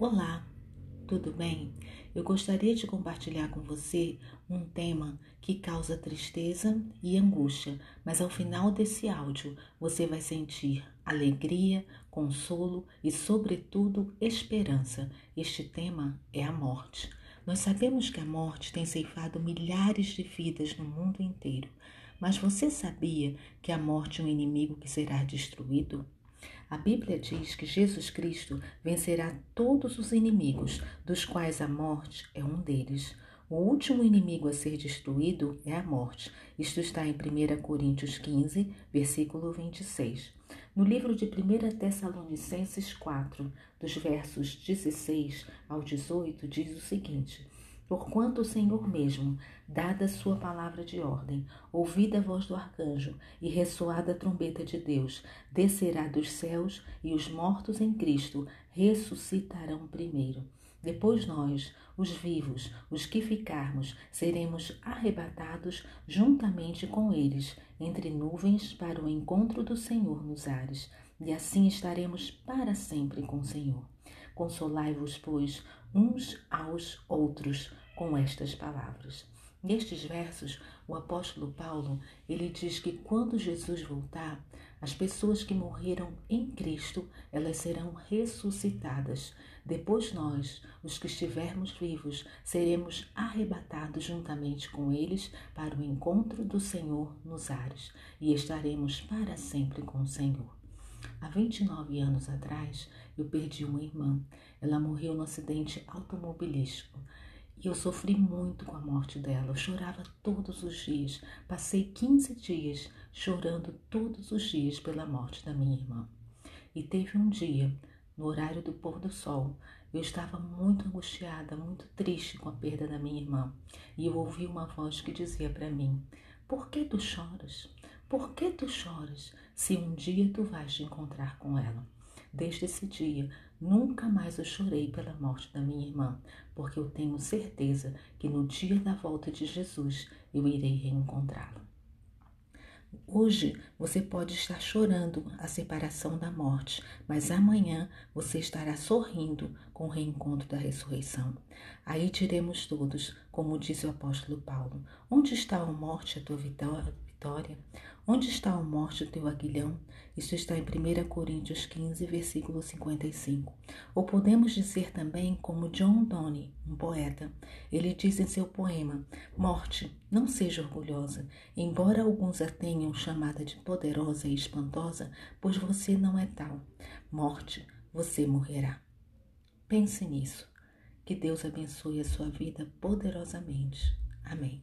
Olá, tudo bem? Eu gostaria de compartilhar com você um tema que causa tristeza e angústia, mas ao final desse áudio você vai sentir alegria, consolo e, sobretudo, esperança. Este tema é a morte. Nós sabemos que a morte tem ceifado milhares de vidas no mundo inteiro, mas você sabia que a morte é um inimigo que será destruído? A Bíblia diz que Jesus Cristo vencerá todos os inimigos, dos quais a morte é um deles. O último inimigo a ser destruído é a morte. Isto está em 1 Coríntios 15, versículo 26. No livro de 1 Tessalonicenses 4, dos versos 16 ao 18, diz o seguinte: Porquanto o Senhor mesmo, dada sua palavra de ordem, ouvida a voz do arcanjo e ressoada a trombeta de Deus, descerá dos céus e os mortos em Cristo ressuscitarão primeiro. Depois nós, os vivos, os que ficarmos, seremos arrebatados juntamente com eles entre nuvens para o encontro do Senhor nos ares, e assim estaremos para sempre com o Senhor. Consolai-vos, pois, uns aos outros com estas palavras. Nestes versos, o apóstolo Paulo, ele diz que quando Jesus voltar, as pessoas que morreram em Cristo, elas serão ressuscitadas. Depois nós, os que estivermos vivos, seremos arrebatados juntamente com eles para o encontro do Senhor nos ares e estaremos para sempre com o Senhor. Há 29 anos atrás, eu perdi uma irmã. Ela morreu no acidente automobilístico. E eu sofri muito com a morte dela. Eu chorava todos os dias. Passei 15 dias chorando todos os dias pela morte da minha irmã. E teve um dia, no horário do pôr do sol, eu estava muito angustiada, muito triste com a perda da minha irmã. E eu ouvi uma voz que dizia para mim: Por que tu choras? Por que tu choras se um dia tu vais te encontrar com ela? Desde esse dia, nunca mais eu chorei pela morte da minha irmã, porque eu tenho certeza que no dia da volta de Jesus eu irei reencontrá-lo. Hoje você pode estar chorando a separação da morte, mas amanhã você estará sorrindo com o reencontro da ressurreição. Aí diremos todos, como disse o apóstolo Paulo: Onde está a morte, a tua vitória? Vitória? Onde está a morte do teu aguilhão? Isso está em 1 Coríntios 15, versículo 55. Ou podemos dizer também como John Donne, um poeta. Ele diz em seu poema: Morte, não seja orgulhosa, embora alguns a tenham chamada de poderosa e espantosa, pois você não é tal. Morte, você morrerá. Pense nisso. Que Deus abençoe a sua vida poderosamente. Amém.